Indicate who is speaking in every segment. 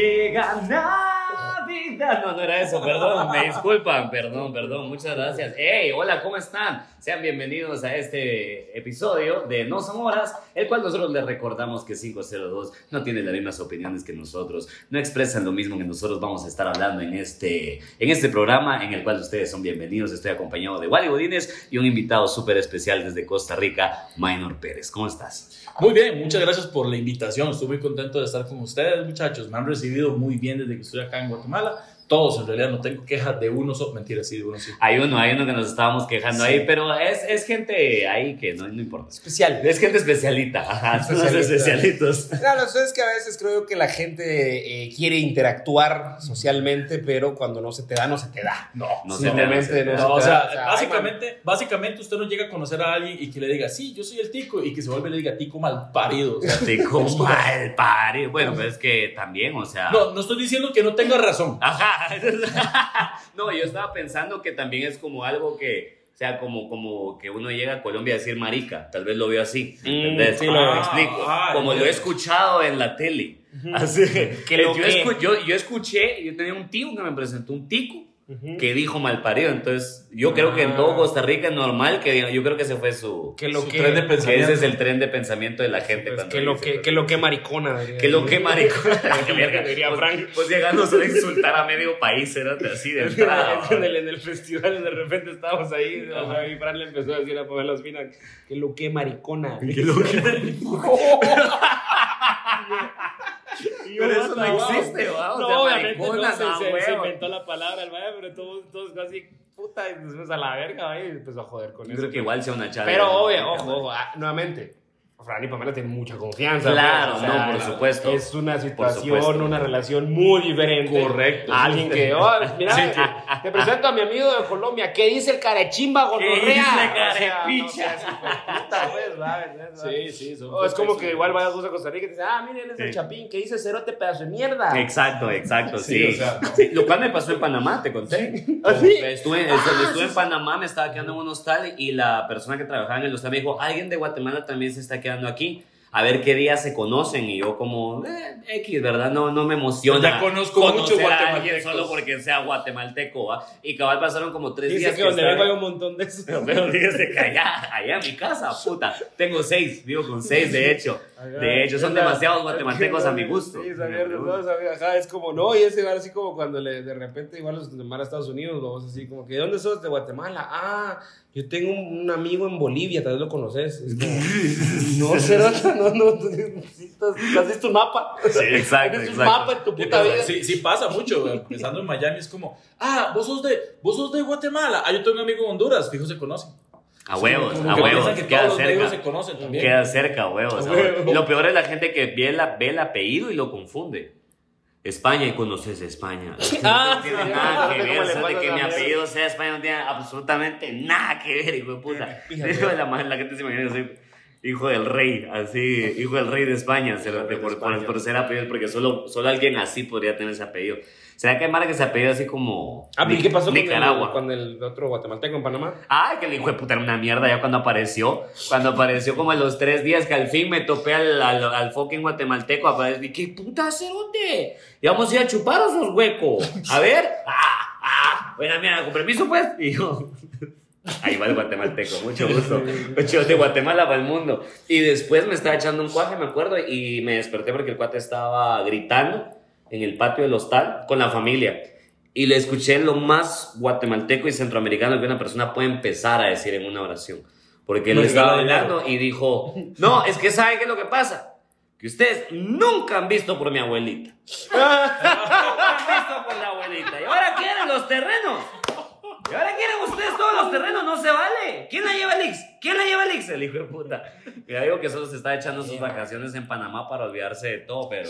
Speaker 1: Llega No, no era eso, perdón, me disculpan, perdón, perdón, muchas gracias. Hey, hola, ¿cómo están? Sean bienvenidos a este episodio de No Son Horas, el cual nosotros les recordamos que 502 no tiene las mismas opiniones que nosotros, no expresan lo mismo que nosotros vamos a estar hablando en este, en este programa, en el cual ustedes son bienvenidos. Estoy acompañado de Wally Godínez y un invitado súper especial desde Costa Rica, Maynor Pérez. ¿Cómo estás?
Speaker 2: Muy bien, muchas gracias por la invitación. Estoy muy contento de estar con ustedes, muchachos. Me han recibido muy bien desde que estoy acá en Guatemala todos en realidad no tengo quejas de uno solo, mentira, sí, de uno sí.
Speaker 1: Hay uno, hay uno que nos estábamos quejando ahí, pero es, es, gente ahí que no, no, importa.
Speaker 3: Especial.
Speaker 1: Es gente especialita, ajá, especialitos.
Speaker 3: Claro, eso es que a veces creo que la gente eh, quiere interactuar socialmente, pero cuando no se te da, no se te da.
Speaker 2: No, no se te da. No, o, sea, básicamente, básicamente usted no llega a conocer a alguien y que le diga, sí, yo soy el tico, y que se vuelve y le diga, tico mal parido. O sea,
Speaker 1: tico mal parido. Bueno, pero es que también, o sea.
Speaker 2: No, no estoy diciendo que no tenga razón.
Speaker 1: Ajá. no, yo estaba pensando que también es como algo que, o sea, como, como que uno llega a Colombia a decir marica, tal vez lo veo así, mm, sí, lo explico, ah, como lo he escuchado en la tele. Así que, yo, yo, yo escuché, yo tenía un tío que me presentó un tico que dijo mal parido. Entonces, yo creo que en todo ah. Costa Rica es normal que diga, yo creo que ese fue su,
Speaker 3: que lo
Speaker 1: su
Speaker 3: que,
Speaker 1: tren de pensamiento. ese es el tren de pensamiento de la gente.
Speaker 3: Pues que, lo que, que lo que maricona.
Speaker 1: Que lo que maricona. diría pues, Frank. Pues, llegando a insultar a medio país, era así de entrada.
Speaker 3: en, el, en el festival, de repente estábamos ahí, y Frank le empezó a decir a poner las finas, que lo que maricona. Que lo que
Speaker 1: pero eso no existe, ¿va?
Speaker 3: no, obviamente no, se, se, inventó la palabra, el pero todos, todos casi puta, y después a la verga, y empezó a joder con
Speaker 1: Yo
Speaker 3: eso.
Speaker 1: creo que igual sea una charla.
Speaker 3: Pero obvio, ojo, ojo, ah, nuevamente, Fran y Pamela tienen mucha confianza.
Speaker 1: Claro, no, por supuesto.
Speaker 3: Es una situación, una relación muy diferente.
Speaker 1: Correcto.
Speaker 3: alguien que, oh, mira, te presento a mi amigo de Colombia. ¿Qué dice el carechimba gonorrea? ¿Qué dice
Speaker 1: carepicha?
Speaker 3: sí, sí. es como que igual vayas a Costa Rica y te dices, ah, mire, él es el chapín. ¿Qué dice cerote pedazo de mierda?
Speaker 1: Exacto, exacto, sí. Lo cual me pasó en Panamá, te conté.
Speaker 3: ¿Ah, sí?
Speaker 1: Estuve, ah, estuve en Panamá, me estaba quedando en un hostal y la persona que trabajaba en el hostal me dijo, alguien de Guatemala también se está quedando aquí a ver qué día se conocen y yo como eh, X, ¿verdad? No, no me emociona.
Speaker 2: Ya conozco mucho
Speaker 1: guatemalteco. Solo porque sea guatemalteco, ¿va? Y cabal pasaron como tres días.
Speaker 3: que, donde vengo hay un montón de eso.
Speaker 1: Pero que allá, allá en mi casa, puta. Tengo seis, vivo con seis, de hecho. De hecho, son demasiados guatemaltecos a mi gusto.
Speaker 3: Sí, sabía, no, sabía, ajá, es como, no, y ese igual así como cuando le, de repente igual los de a Estados Unidos, vamos así como que, ¿de dónde sos? De Guatemala. Ah, yo tengo un amigo en Bolivia, tal vez lo conoces. Es como, no, será, no, no, ¿has visto un mapa?
Speaker 1: Sí, exacto.
Speaker 3: Tienes un mapa en tu puta vida.
Speaker 2: Sí, sí pasa mucho, empezando en Miami, es como, ah, vos sos de, vos sos de Guatemala. Ah, yo tengo un amigo en Honduras, fijo, se conocen.
Speaker 1: A huevos, a huevos.
Speaker 2: Que queda cerca. Se conocen también.
Speaker 1: Queda cerca, a huevos. Lo peor es la gente que ve, la, ve el apellido y lo confunde. España y conoces España.
Speaker 3: Ah,
Speaker 1: no tiene nada que ver. Eso de que mi apellido sea España no tiene absolutamente nada que ver, hijo de puta. la, la gente se imagina que soy hijo del rey, así, hijo del rey de España, por, por, por, ser apellido, porque solo, solo alguien así podría tener ese apellido. ¿Será que hay Mara que se apellida así como.
Speaker 3: Ah, ¿y qué pasó Nicaragua? Con, el, con el otro guatemalteco en Panamá?
Speaker 1: Ay, que el hijo de puta era una mierda ya cuando apareció. Cuando apareció como a los tres días que al fin me topé al, al, al fucking guatemalteco. Apareció, ¿qué puta cerote? Y vamos a ir a chupar esos huecos. A ver. Ah, ah. Buena mierda, con permiso pues. Y yo. Ahí va el guatemalteco, mucho gusto. Mucho de Guatemala para el mundo. Y después me estaba echando un cuaje, me acuerdo, y me desperté porque el cuate estaba gritando en el patio del hostal con la familia. Y le escuché lo más guatemalteco y centroamericano que una persona puede empezar a decir en una oración. Porque él estaba hablando y dijo, no, es que ¿sabe qué es lo que pasa? Que ustedes nunca han visto por mi abuelita. nunca han visto por la abuelita. Y ahora quieren los terrenos. Y ahora quieren ustedes todos los terrenos, no se vale. ¿Quién la lleva el Ix? ¿Quién la lleva el Ix? El hijo de puta. Ya digo que solo se está echando sus vacaciones en Panamá para olvidarse de todo, pero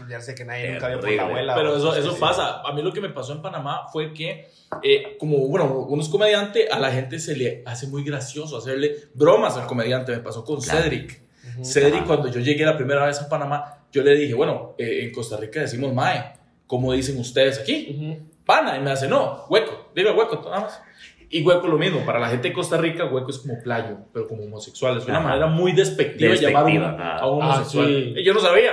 Speaker 3: olvidarse que nadie nunca vio por la abuela.
Speaker 2: Pero eso, eso pasa. A mí lo que me pasó en Panamá fue que, eh, como, bueno, uno es comediante, a la gente se le hace muy gracioso hacerle bromas al comediante. Me pasó con Cedric. Cedric, cuando yo llegué la primera vez a Panamá, yo le dije, bueno, eh, en Costa Rica decimos mae. ¿Cómo dicen ustedes aquí? Pana. Y me hace, no, hueco. Diga hueco, nada más. Y hueco lo mismo, para la gente de Costa Rica, hueco es como playo, pero como homosexual. Es una manera muy despectiva, de llamar a un, homosexual. Y yo no sabía.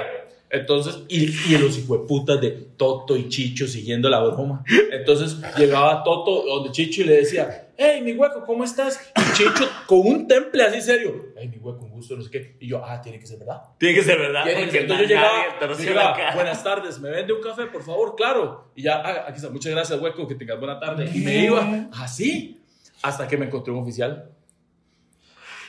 Speaker 2: Entonces, y, y los hijueputas de Toto y Chicho siguiendo la broma. Entonces, llegaba Toto donde Chicho y le decía, hey, mi hueco, ¿cómo estás? Y Chicho con un temple así serio, hey, mi hueco, un gusto, no sé qué. Y yo, ah, tiene que ser verdad.
Speaker 1: Tiene que ser verdad.
Speaker 2: Tiene que
Speaker 1: porque
Speaker 2: ser. Entonces yo llegaba, yo llegaba, buenas tardes, ¿me vende un café, por favor? Claro. Y ya, ah, aquí está, muchas gracias, hueco, que tengas buena tarde. Y me iba así, hasta que me encontré un oficial.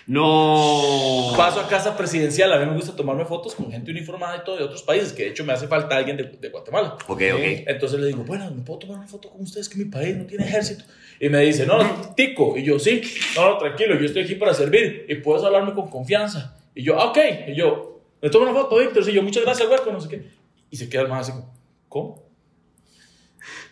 Speaker 1: No.
Speaker 2: Paso a casa presidencial, a mí me gusta tomarme fotos con gente uniformada y todo de otros países, que de hecho me hace falta alguien de, de Guatemala.
Speaker 1: Ok, ok.
Speaker 2: Entonces le digo, bueno, ¿me puedo tomar una foto con ustedes? Que mi país no tiene ejército. Y me dice, no, no, tico. Y yo, sí, no, no, tranquilo, yo estoy aquí para servir y puedes hablarme con confianza. Y yo, ah, ok. Y yo, me tomo una foto, Víctor. Y yo, muchas gracias, hueco, no sé qué. Y se queda el más así como, ¿cómo?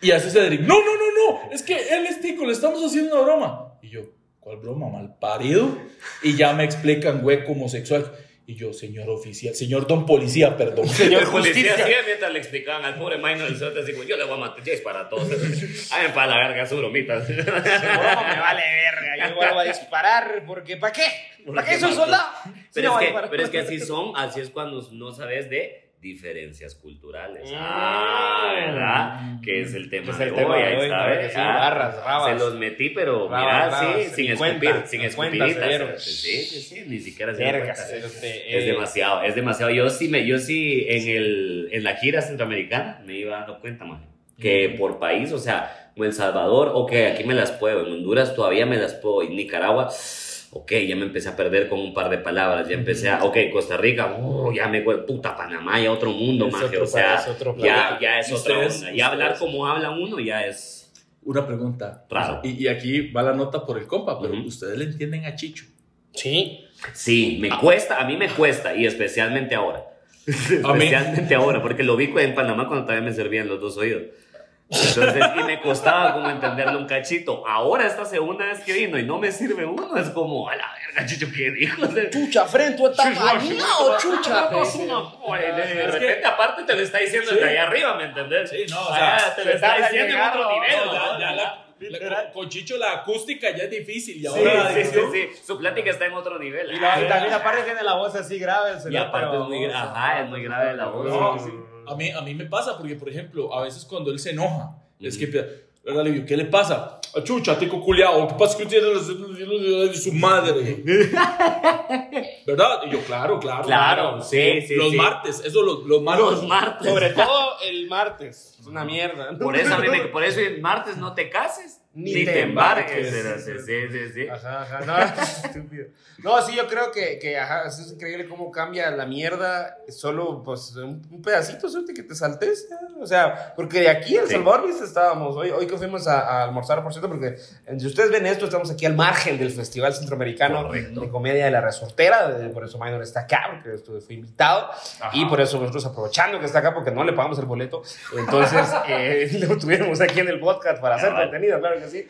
Speaker 2: Y hace Cedric, no, no, no, no, es que él es tico, le estamos haciendo una broma. Y yo, ¿cuál broma? Mal parido. Y ya me explican, hueco homosexual. Y yo, señor oficial, señor don policía, perdón.
Speaker 3: Señor
Speaker 1: El policía
Speaker 3: Justicia.
Speaker 1: así, mientras le explicaban al pobre Minor del así como, yo le voy a matar, ya es para todos. Ay, para la verga, su bromita.
Speaker 3: Broma, me vale verga. Yo vuelvo a disparar porque ¿para qué? ¿Para qué soy soldado? Sí,
Speaker 1: Pero, es que, pero es que así son, así es cuando no sabes de diferencias culturales.
Speaker 3: Mm.
Speaker 1: Ah, ¿verdad? Que es el tema
Speaker 3: Que es
Speaker 1: de
Speaker 3: el tema
Speaker 1: hoy, ahí está,
Speaker 3: que
Speaker 1: Ah,
Speaker 3: barras, rabas.
Speaker 1: Se los metí, pero
Speaker 3: Rabas,
Speaker 1: mira,
Speaker 3: rabas,
Speaker 1: sí, sin
Speaker 3: 50,
Speaker 1: escupir, sin
Speaker 3: 50 se
Speaker 1: escupidita.
Speaker 3: dieron.
Speaker 1: Sí, sí, sí, ni siquiera se
Speaker 3: Vergas, este,
Speaker 1: Es
Speaker 3: eh,
Speaker 1: demasiado, es demasiado. Yo sí, me, yo sí en, el, en la gira centroamericana me iba dando cuenta, man, que por país, o sea, o El Salvador, ok, aquí me las puedo, en Honduras todavía me las puedo, en Nicaragua, ok, ya me empecé a perder con un par de palabras, ya empecé a, ok, Costa Rica, oh, ya me voy, puta, Panamá, ya otro mundo, maje, o sea,
Speaker 3: país, otro
Speaker 1: ya, ya es
Speaker 2: Y
Speaker 1: otra onda, ya hablar como habla uno ya es
Speaker 2: Una pregunta.
Speaker 1: Raro.
Speaker 2: Y, y aquí va la nota por el compa, pero
Speaker 1: Ujú.
Speaker 2: ustedes le entienden a Chicho.
Speaker 3: Sí.
Speaker 1: Sí, me cuesta, a mí me cuesta, y especialmente ahora.
Speaker 2: A mí-
Speaker 1: especialmente ahora, porque lo vi en Panamá cuando todavía me servían los dos oídos. Entonces, y me costaba como entenderlo un cachito. Ahora, esta segunda vez que vino y no me sirve uno, es como, a la verga, chicho, ¿qué dijo?
Speaker 3: Chucha, Fren, tú estás bañado, chucha.
Speaker 1: No, joder, de repente, aparte, te lo está diciendo
Speaker 2: Sí.
Speaker 1: desde allá arriba, ¿me entendés?
Speaker 2: Sí, no, o
Speaker 1: Ah,
Speaker 2: sea,
Speaker 1: te lo está
Speaker 3: tarda
Speaker 1: diciendo en otro nivel.
Speaker 2: No, ya- ya la- la- con, con Chicho la acústica ya es difícil. Y
Speaker 1: Sí,
Speaker 2: ahora
Speaker 1: sí, sí,
Speaker 2: edición-
Speaker 1: sí. Su plática está en otro nivel.
Speaker 3: Y, la- y también aparte tiene la voz así grave.
Speaker 1: Y aparte es muy,
Speaker 3: baboso.
Speaker 1: ajá, es muy grave la voz.
Speaker 2: No,
Speaker 1: sí.
Speaker 2: A mí, a mí me pasa porque, por ejemplo, a veces cuando él se enoja, es que empieza, ¿verdad? Le digo, ¿qué le pasa? A Chucha, tico culiao, ¿qué pasa que tiene su madre? ¿Verdad? Y yo, claro, claro.
Speaker 1: Claro, sí, sí,
Speaker 2: Los
Speaker 1: sí.
Speaker 2: martes, eso los, los martes.
Speaker 1: Los martes.
Speaker 3: Sobre todo el martes. Es una mierda.
Speaker 1: Por eso a mí me, por eso el martes no te cases
Speaker 3: Ni
Speaker 1: ni,
Speaker 3: te
Speaker 1: te embarques.
Speaker 3: embarques.
Speaker 1: Sí, sí, sí.
Speaker 3: Ajá, ajá, no, estúpido. No, sí, yo creo que, que ajá, es increíble cómo cambia la mierda solo, pues, un, un pedacito, suerte que te saltes, o sea, porque de aquí en El
Speaker 1: Sí.
Speaker 3: Salvador, viste, estábamos, hoy, hoy que fuimos a, a almorzar, por cierto, porque eh, si ustedes ven esto, estamos aquí al margen del Festival Centroamericano
Speaker 1: Correcto.
Speaker 3: de Comedia de la Resortera, de- por eso Minor está acá, porque estuve, fui invitado, y por eso nosotros aprovechando que está acá, porque no le pagamos el boleto, entonces eh, lo tuvimos aquí en el podcast para hacer contenido, claro que sí.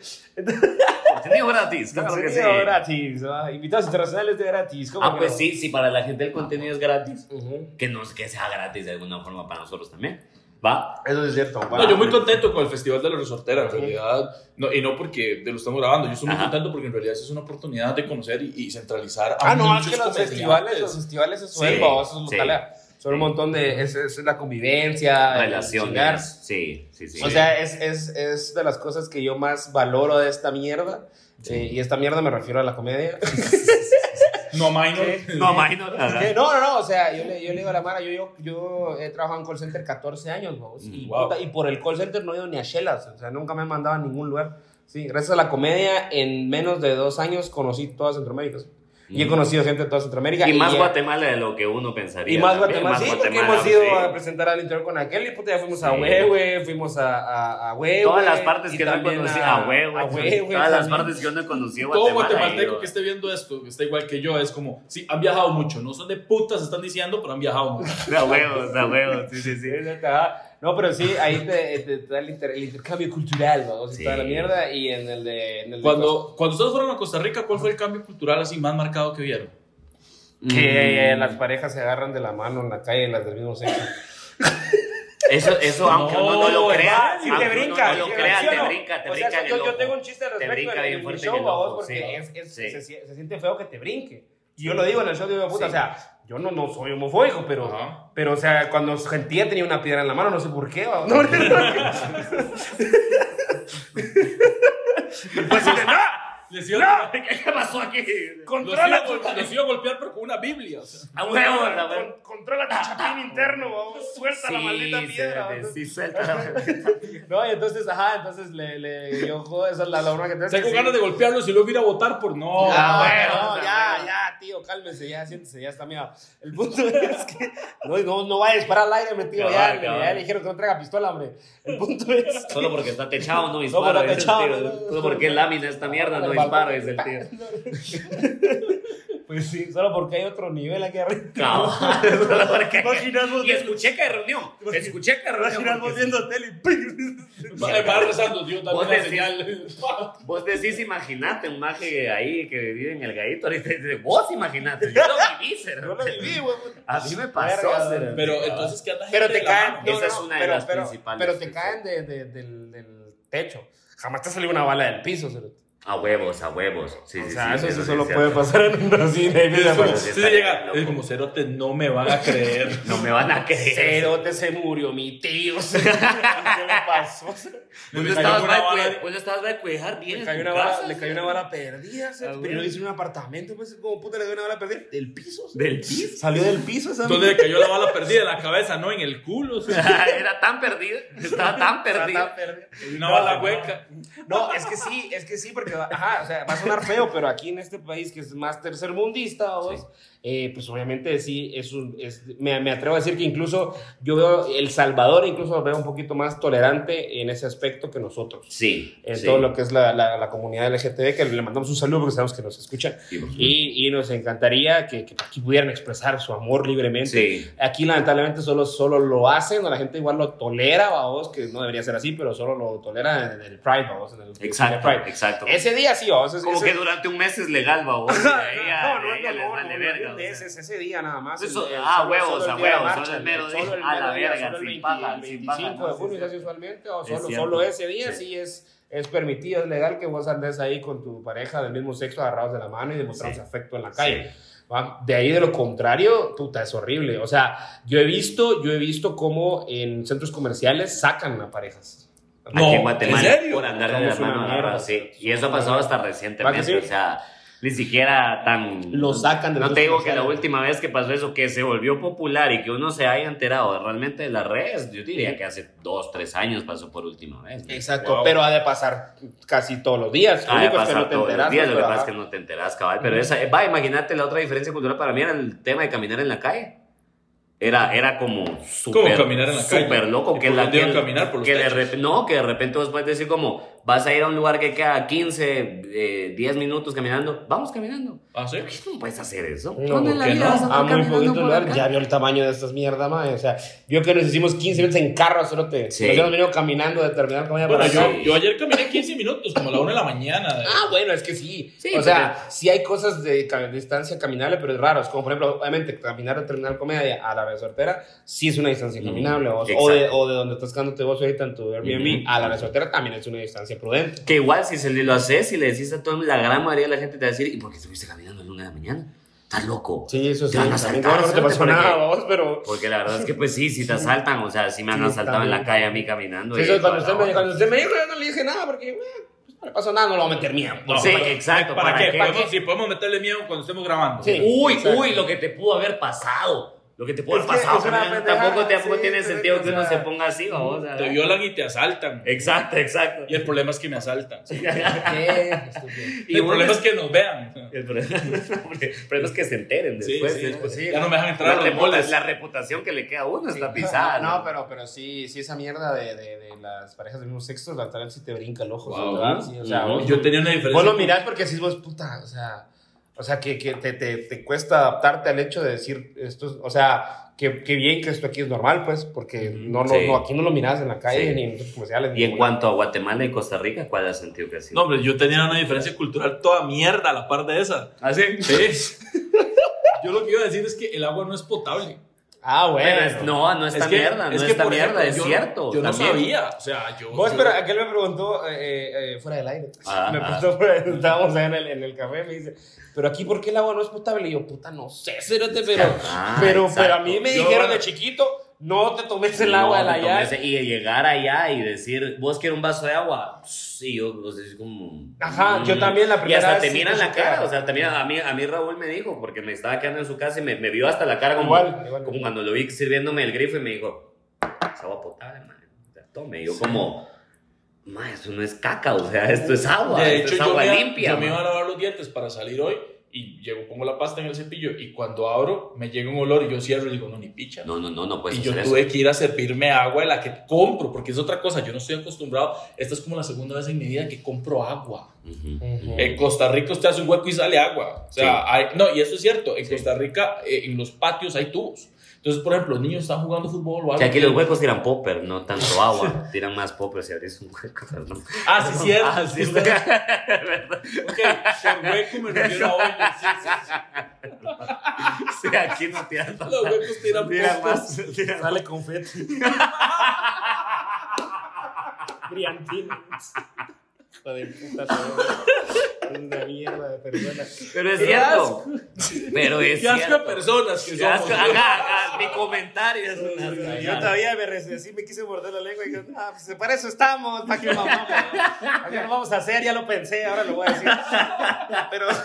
Speaker 1: Contenido gratis, claro que sí.
Speaker 3: Contenido gratis, ¿va? invitados internacionales de gratis. ¿cómo
Speaker 1: Ah, pues
Speaker 3: no?
Speaker 1: sí, sí, para la gente el contenido es gratis.
Speaker 3: Ujú.
Speaker 1: Que no que sea gratis de alguna forma para nosotros también. ¿Va?
Speaker 3: Eso es cierto. va.
Speaker 2: No, yo muy contento con el Festival de la Resortera, en realidad, no, y no porque de lo estamos grabando, yo estoy muy
Speaker 1: Ajá.
Speaker 2: contento porque en realidad es una oportunidad de conocer y, y centralizar a
Speaker 3: Ah, no, es que los festivales, los festivales
Speaker 1: Sí,
Speaker 3: eso es
Speaker 1: sí.
Speaker 3: localidad. Son un montón de. Es, es la convivencia.
Speaker 1: Relaciones. Sí, sí, sí.
Speaker 3: O sea, es, es, es de las cosas que yo más valoro de esta mierda. Eh, y esta mierda me refiero a la comedia.
Speaker 2: No minor.
Speaker 1: no, imagino.
Speaker 3: Eh, no, no, no, o sea, yo le, yo le digo a la Mara, yo, yo, yo he trabajado en call center 14 años, vos, y,
Speaker 2: Mm, wow.
Speaker 3: puta, y por el call center no he ido ni a Chelas, o sea, nunca me han mandado a ningún lugar. Sí, gracias a la comedia, en menos de dos años conocí toda Centroamérica. Y he conocido gente de toda Centroamérica.
Speaker 1: Y más
Speaker 3: he-
Speaker 1: Guatemala de lo que uno pensaría.
Speaker 3: Y más
Speaker 1: también,
Speaker 3: Guatemala, sí, porque
Speaker 1: Guatemala,
Speaker 3: hemos ido
Speaker 1: sí.
Speaker 3: a presentar al interior con aquel y puta, ya fuimos a
Speaker 1: Sí.
Speaker 3: Huehue, fuimos a, a, a Huehue.
Speaker 1: Todas las partes
Speaker 3: y
Speaker 1: que no conocí,
Speaker 3: a,
Speaker 1: a huevo.
Speaker 3: a Huehue
Speaker 1: Todas las
Speaker 3: también.
Speaker 1: partes que yo no conocí
Speaker 2: Todo
Speaker 1: Guatemala.
Speaker 2: guatemalteco
Speaker 1: he ido.
Speaker 2: que esté viendo esto, que está igual que yo, es como, sí, han viajado mucho, no son de putas, están diciendo, pero han viajado mucho.
Speaker 1: A huevos, a huevos, sí, sí, sí.
Speaker 3: No, pero sí, ahí te, te- te da el, inter- el intercambio cultural, ¿no?
Speaker 1: Sí.
Speaker 3: toda la mierda. Y en el de. En el de
Speaker 2: Cuando, cuando ustedes fueron a Costa Rica, ¿cuál fue el cambio cultural así más marcado que vieron?
Speaker 3: que
Speaker 1: Mm.
Speaker 3: las parejas se agarran de la mano en la calle, las del mismo sexo.
Speaker 1: Eso, eso, aunque uno no lo
Speaker 2: No,
Speaker 1: crea, aunque
Speaker 3: te brinca.
Speaker 1: no lo
Speaker 3: ¿sí
Speaker 1: crea,
Speaker 3: o no?
Speaker 1: te brinca, te
Speaker 3: O
Speaker 1: brinca
Speaker 3: yo, tengo un chiste al
Speaker 1: Te
Speaker 3: respecto
Speaker 1: fuerte
Speaker 3: show, porque
Speaker 1: sí.
Speaker 3: es, es-
Speaker 1: Sí.
Speaker 3: se, sie- se siente feo que te brinque. Y yo lo digo en el show, digo, puta,
Speaker 1: Sí.
Speaker 3: o sea, yo no, no soy homofóbico, pero,
Speaker 2: Ajá.
Speaker 3: pero, o sea, cuando sentía tenía una piedra en la mano, no sé por qué. No, de, ¡no!
Speaker 2: Les iba,
Speaker 3: ¡No!
Speaker 1: ¿Qué pasó aquí?
Speaker 2: los,
Speaker 3: Controla
Speaker 2: iba, a
Speaker 3: tu,
Speaker 2: gol- los iba a golpear, pero con una Biblia. o sea.
Speaker 1: A huevo,
Speaker 3: con- controla tu chapín interno, vamos. Suelta la maldita piedra.
Speaker 1: sí, sí, suelta la maldita
Speaker 3: No, y entonces, ajá, entonces le, le, yo, joder, esa es la, la broma que tengo.
Speaker 2: Tengo ganas de golpearlos y luego ir a votar por no.
Speaker 3: Ah,
Speaker 1: bueno,
Speaker 3: bueno, no, ya,
Speaker 1: bueno.
Speaker 3: ya, tío, cálmese, ya, siéntese, ya está miedo. El punto es que no, no, no vaya a disparar al aire,
Speaker 1: Cabal,
Speaker 3: ya,
Speaker 1: cabal.
Speaker 3: ya le dijeron que no traiga pistola, hombre. El punto es que...
Speaker 1: Solo porque está techado no
Speaker 3: techado,
Speaker 1: tío.
Speaker 3: no, no,
Speaker 1: Solo porque es lámina esta mierda no Dice el tío.
Speaker 3: Pues sí, solo porque hay otro nivel aquí arriba.
Speaker 1: Cabal, solo porque-
Speaker 3: Imaginas vos-
Speaker 1: Y escuché que hay reunión. Escuché que reunión. Porque-
Speaker 3: viendo tele y.
Speaker 2: Va, rezando, Dios, dame
Speaker 1: Vos
Speaker 2: una
Speaker 1: decís-
Speaker 2: señal.
Speaker 1: Vos decís, imagínate un maje ahí que vive en el gallito. Ahorita dice, vos imaginate. Yo lo viví, cero.
Speaker 3: Yo lo viví, güey.
Speaker 1: A mí me pasó, cero.
Speaker 2: Pero entonces, ¿qué anda
Speaker 3: Pero
Speaker 2: gente
Speaker 3: te
Speaker 2: la
Speaker 3: caen,
Speaker 1: Esa es una de las
Speaker 3: pero-
Speaker 1: principales,
Speaker 3: Pero te caen de, de- del, del techo. Jamás te salió una bala del piso, cerote.
Speaker 1: A huevos, a huevos. Sí,
Speaker 3: O
Speaker 1: sí,
Speaker 3: sea,
Speaker 1: sí,
Speaker 3: eso sí solo puede pasar en Brasil. pues.
Speaker 1: sí, está
Speaker 2: llega, es como cerote, no me van a creer.
Speaker 1: No me van a creer.
Speaker 3: Cerote se murió mi tío. ¿Qué le pasó?
Speaker 1: No
Speaker 2: cayó
Speaker 1: estabas no mal cuidar bien
Speaker 3: Le cayó, una bala,
Speaker 1: casa,
Speaker 3: le cayó una bala perdida. Pero lo hizo un apartamento. Pues, como puta le dio una bala perdida? Del piso.
Speaker 1: ¿Del piso?
Speaker 3: Salió del piso esa
Speaker 2: ¿Dónde le cayó la bala perdida? En la cabeza, no en el culo.
Speaker 1: Era tan perdido. Estaba tan
Speaker 3: perdida.
Speaker 2: una
Speaker 3: No,
Speaker 2: bala
Speaker 3: no.
Speaker 2: hueca.
Speaker 3: No, es que sí, es que sí, porque, ajá, o sea, va a sonar feo, pero aquí en este país que es más tercermundista, vos, eh, pues obviamente sí, es un, es, me, me atrevo a decir que incluso yo veo El Salvador, incluso lo veo un poquito más tolerante en ese aspecto que nosotros.
Speaker 1: Sí.
Speaker 3: En
Speaker 1: sí.
Speaker 3: todo lo que es la, la, la comunidad LGTB, que le mandamos un saludo porque sabemos que nos escuchan.
Speaker 1: Sí.
Speaker 3: Y, y nos encantaría que, que aquí pudieran expresar su amor libremente.
Speaker 1: Sí.
Speaker 3: Aquí lamentablemente solo, solo lo hacen, o la gente igual lo tolera, vos, que no debería ser así, pero solo lo tolera en el Pride, vos, en el
Speaker 1: Exacto,
Speaker 3: Pride.
Speaker 1: exacto.
Speaker 3: Ese día sí, vamos. Ese,
Speaker 1: Como
Speaker 3: ese-
Speaker 1: que durante un mes es legal, babos.
Speaker 3: no, no, no,
Speaker 1: les
Speaker 3: no,
Speaker 1: vale
Speaker 3: no,
Speaker 1: verga,
Speaker 3: no,
Speaker 1: o sea.
Speaker 3: ese, día nada más.
Speaker 1: Eso-
Speaker 3: el-
Speaker 1: ah,
Speaker 3: solo-
Speaker 1: huevos,
Speaker 3: solo
Speaker 1: a huevos,
Speaker 3: marcha,
Speaker 1: solo el mero día, a la verga,
Speaker 3: solo
Speaker 1: sin
Speaker 3: 20
Speaker 1: paja,
Speaker 3: el
Speaker 1: sin
Speaker 3: 25
Speaker 1: paja,
Speaker 3: de
Speaker 1: no,
Speaker 3: junio
Speaker 1: sí,
Speaker 3: se hace
Speaker 1: sí.
Speaker 3: usualmente, o
Speaker 1: Es
Speaker 3: solo, ese día
Speaker 1: Sí.
Speaker 3: sí es, es permitido, es legal que vos andes ahí con tu pareja del mismo sexo agarrados de la mano y demostrando
Speaker 1: Sí.
Speaker 3: afecto en la calle. ¿va? De ahí de lo contrario, puta, es horrible. O sea, yo he visto, yo he visto cómo en centros comerciales sacan a parejas.
Speaker 2: No,
Speaker 1: Aquí en Guatemala,
Speaker 2: ¿en serio?
Speaker 1: por andar de la mano
Speaker 3: mierda.
Speaker 1: agarrado, sí. Y eso ha pasado hasta
Speaker 3: ¿Va
Speaker 1: recientemente, o sea, ni siquiera tan...
Speaker 3: Lo sacan de
Speaker 1: No te digo que la última vez que pasó eso, que se volvió popular y que uno se haya enterado realmente de las redes, yo diría que hace dos, tres años pasó por última vez. ¿no?
Speaker 3: Exacto,
Speaker 2: Wow.
Speaker 3: pero ha de pasar casi todos los días.
Speaker 1: Ah, de
Speaker 3: es que
Speaker 1: pasar
Speaker 3: no te
Speaker 1: todos los días,
Speaker 3: ¿no?
Speaker 1: lo que pasa es que no te enteras, cabal. Pero esa, va, imagínate la otra diferencia cultural para mí era el tema de caminar en la calle. Era, era como súper
Speaker 2: ¿Cómo caminar en la calle?
Speaker 1: súper loco.
Speaker 2: ¿Y
Speaker 1: Que, la, que,
Speaker 2: a caminar? ¿Por los
Speaker 1: que de repente, no, que de repente vos puedes decir como, vas a ir a un lugar que queda 15, eh, 10 minutos caminando, vamos caminando.
Speaker 2: ¿Ah, sí?
Speaker 1: ¿Por qué no puedes hacer eso?
Speaker 3: No,
Speaker 1: ¿Dónde
Speaker 2: ¿por qué no?
Speaker 1: vas a
Speaker 3: A muy
Speaker 1: caminando
Speaker 3: poquito lugar,
Speaker 1: acá?
Speaker 3: ya vio el tamaño de estas mierdas, mae. O sea, yo que nos hicimos 15 minutos en carro, solo te.
Speaker 1: Sí.
Speaker 3: Nos hemos venido caminando de terminal comida
Speaker 2: Bueno,
Speaker 3: para
Speaker 2: yo,
Speaker 3: acá.
Speaker 2: yo ayer caminé 15 minutos, como a la 1 de la mañana. de-
Speaker 3: Ah, bueno, es que sí.
Speaker 1: Sí,
Speaker 3: o sea, sí hay cosas de distancia caminable, pero es raro. Es como, por ejemplo, obviamente, caminar de terminal comedia a la resortera, sí es una distancia caminable. o, o de, o de donde estás quedándote vos ahorita en tu Airbnb a la resortera también es una distancia prudente.
Speaker 1: Que igual si se lo haces y le decís a toda la gran mayoría de la gente te va a decir, ¿y por qué estuviste caminando a la una de la mañana? ¿Estás loco?
Speaker 3: Sí, eso
Speaker 1: Te
Speaker 3: sí.
Speaker 1: van a asaltar,
Speaker 3: no te pasó nada,
Speaker 1: Porque-
Speaker 3: vos, pero.
Speaker 1: Porque la verdad es que pues sí, si te asaltan, o sea, si me han
Speaker 3: Sí,
Speaker 1: asaltado en la calle a mí caminando.
Speaker 3: Sí, eso,
Speaker 1: toda
Speaker 3: cuando,
Speaker 1: la
Speaker 3: usted me, cuando usted me dijo, yo no le dije nada porque, bueno, pues no le pasó nada, no lo voy a meter miedo.
Speaker 2: No,
Speaker 1: Sí,
Speaker 2: ¿para-
Speaker 1: exacto,
Speaker 2: ¿Para,
Speaker 1: ¿para
Speaker 2: qué?
Speaker 1: qué?
Speaker 2: Podemos- Si podemos meterle miedo cuando estemos grabando.
Speaker 3: Sí.
Speaker 1: Uy,
Speaker 3: Exacto.
Speaker 1: uy, lo que te pudo haber pasado. Lo que te pudo
Speaker 3: Es
Speaker 1: haber pasado. tampoco tampoco
Speaker 3: sí,
Speaker 1: tiene sentido
Speaker 3: o
Speaker 1: que uno
Speaker 3: sea,
Speaker 1: se ponga así, vamos. a
Speaker 2: Te
Speaker 1: ver.
Speaker 2: violan y te asaltan.
Speaker 1: Exacto, exacto.
Speaker 2: Y el problema es que me asaltan.
Speaker 3: ¿Qué?
Speaker 1: Y
Speaker 2: el problema es que nos vean.
Speaker 1: El problema, el problema es que se enteren después.
Speaker 2: sí,
Speaker 1: después.
Speaker 2: sí. Ya no me dejan entrar
Speaker 1: La,
Speaker 2: a los
Speaker 1: reputa-
Speaker 2: moles.
Speaker 1: la reputación que le queda a uno está pisada.
Speaker 3: No, pero, pero sí, sí, esa mierda de, de, de las parejas del mismo sexo, la tal sí te brinca el ojo.
Speaker 2: Wow.
Speaker 3: ¿verdad? Sí, o sea,
Speaker 2: Yo tenía una diferencia.
Speaker 3: vos lo mirás porque así vos, puta, o sea, o sea, que, que te, te, te cuesta adaptarte al hecho de decir esto, es- o sea, que, que bien que esto aquí es normal, pues, porque no, no,
Speaker 1: Sí.
Speaker 3: no, aquí no lo mirás en la calle
Speaker 1: Sí.
Speaker 3: ni en los comerciales.
Speaker 1: Y en cuanto a Guatemala y Costa Rica, ¿cuál has sentido que ha sido?
Speaker 2: No, hombre, yo tenía una diferencia cultural toda mierda a la par de esa.
Speaker 1: ¿Ah, sí?
Speaker 2: Sí. Yo lo que iba a decir es que el agua no es potable.
Speaker 3: Ah, bueno.
Speaker 1: Pero es- no, no esta
Speaker 2: Es que-
Speaker 1: mierda, no
Speaker 2: es que,
Speaker 1: mierda,
Speaker 2: ejemplo,
Speaker 1: es
Speaker 2: yo
Speaker 1: cierto.
Speaker 2: Yo no
Speaker 1: también.
Speaker 2: sabía. O sea, yo.
Speaker 3: Vos,
Speaker 2: yo-
Speaker 3: pero aquel me preguntó eh, eh, fuera del aire.
Speaker 1: Ajá.
Speaker 3: Me preguntó fuera, estábamos allá en el, en el café, me dice, pero aquí, ¿por qué el agua no es potable? Y yo, puta, no sé, cerote, pero,
Speaker 1: Ah,
Speaker 3: pero,
Speaker 1: exacto.
Speaker 3: pero a mí me
Speaker 2: Yo-
Speaker 3: dijeron de chiquito, no te tomes el agua de
Speaker 1: No,
Speaker 3: la
Speaker 1: te
Speaker 3: llave.
Speaker 1: Y llegar allá y decir, vos quieres un vaso de agua. Sí, yo, o sea, es como.
Speaker 3: Ajá,
Speaker 1: mm.
Speaker 3: yo también la
Speaker 1: Y
Speaker 3: primera
Speaker 1: hasta
Speaker 3: vez
Speaker 1: te
Speaker 3: sí
Speaker 1: miran
Speaker 3: me
Speaker 1: la
Speaker 3: choquea.
Speaker 1: cara. O sea, también a mí, a mí Raúl me dijo, porque me estaba quedando en su casa y me, me vio hasta la cara como,
Speaker 3: Igual, igual.
Speaker 1: como cuando lo vi sirviéndome el grifo y me dijo, es agua potable, man. O sea, tome. Y yo, como, ma, eso no es caca, o sea, esto es agua.
Speaker 2: De
Speaker 1: esto
Speaker 2: hecho,
Speaker 1: es
Speaker 2: yo,
Speaker 1: agua
Speaker 2: me,
Speaker 1: limpia.
Speaker 2: yo me iba a lavar los dientes para salir hoy y llego, pongo la pasta en el cepillo y cuando abro me llega un olor y yo cierro y digo, no, ni picha.
Speaker 1: No, no, no, no puedes
Speaker 2: y yo
Speaker 1: hacer
Speaker 2: tuve
Speaker 1: eso.
Speaker 2: que ir a servirme agua de la que compro, porque es otra cosa, yo no estoy acostumbrado. Esta es como la segunda vez en mi vida que compro agua. En Costa Rica usted hace un hueco y sale agua. O sea,
Speaker 1: Sí.
Speaker 2: hay- no, y eso es cierto. En
Speaker 1: Sí.
Speaker 2: Costa Rica, eh, en los patios hay tubos. Entonces, por ejemplo, los niños están jugando fútbol o algo.
Speaker 1: Que aquí los huecos tiran popper, no tanto agua. Tiran más popper si abrís un hueco, perdón.
Speaker 2: Ah, sí, cierto.
Speaker 1: Ah, sí,
Speaker 2: Usted-
Speaker 1: ¿verdad?
Speaker 2: Ok, por hueco me refiero a hoyo. Sí, sí,
Speaker 1: Sí, aquí no tiran
Speaker 2: sí. Los huecos tiran
Speaker 1: Tiran más. tiran
Speaker 3: Sale confeti. Brillantina. Hijo de puta, una mierda de persona.
Speaker 1: Pero es cierto. Pero es
Speaker 2: Qué asco personas que
Speaker 1: asco.
Speaker 2: somos.
Speaker 1: Ajá, ajá, mi comentario es un asco.
Speaker 3: Yo todavía me así me quise morder la lengua y dije, ah, pues para eso estamos, para que mamamos. ¿Para qué lo vamos a hacer? Ya lo pensé, ahora lo voy a decir. Pero.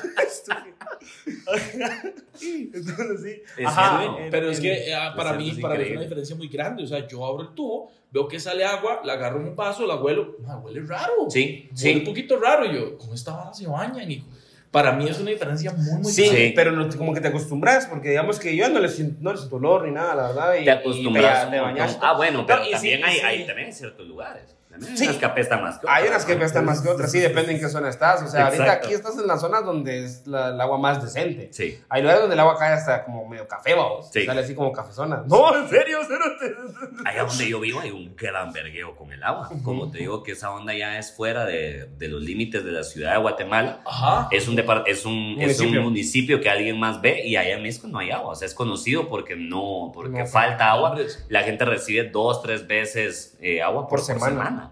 Speaker 3: Entonces, sí.
Speaker 1: Es
Speaker 3: Ajá, en-
Speaker 2: Pero es que eh, para
Speaker 1: es
Speaker 2: mí, para mí es una diferencia muy grande. O sea, yo abro el tubo, veo que sale agua, la agarro en un vaso, la huelo. Ma, huele raro.
Speaker 1: Sí,
Speaker 2: Huele un
Speaker 1: sí.
Speaker 2: poquito raro. Y yo, ¿cómo esta vara se bañan? Y para mí es una diferencia muy, muy
Speaker 3: Sí,
Speaker 1: Sí.
Speaker 3: pero no- como que te acostumbras, porque digamos que yo no le siento, no le siento olor ni nada, la verdad. Y,
Speaker 1: Te acostumbras.
Speaker 3: y te, te bañas.
Speaker 1: Ah, bueno, pero
Speaker 3: No, y sí,
Speaker 1: también hay,
Speaker 3: sí.
Speaker 1: hay también hay ciertos lugares. Hay
Speaker 3: Sí.
Speaker 1: unas que apestan más que
Speaker 3: Hay
Speaker 1: otras,
Speaker 3: unas que apestan más que otras, sí, depende en qué zona estás. O sea, ahorita aquí estás en las zonas donde es la- el agua más decente.
Speaker 1: Sí.
Speaker 3: Hay lugares donde el agua cae hasta como medio café, vamos.
Speaker 1: Sí.
Speaker 3: Sale así como cafezona. No, en serio.
Speaker 1: Allá donde yo vivo hay un gran vergueo con el agua. Como te digo que esa onda ya es fuera de, de los límites de la ciudad de Guatemala.
Speaker 2: Ajá.
Speaker 1: Es un, es, un, es un
Speaker 3: Municipio.
Speaker 1: municipio que alguien más ve y allá en Misco no hay agua. O sea, es conocido porque no, porque
Speaker 3: No,
Speaker 1: falta agua. La gente recibe dos, tres veces eh, agua por,
Speaker 3: Por semana.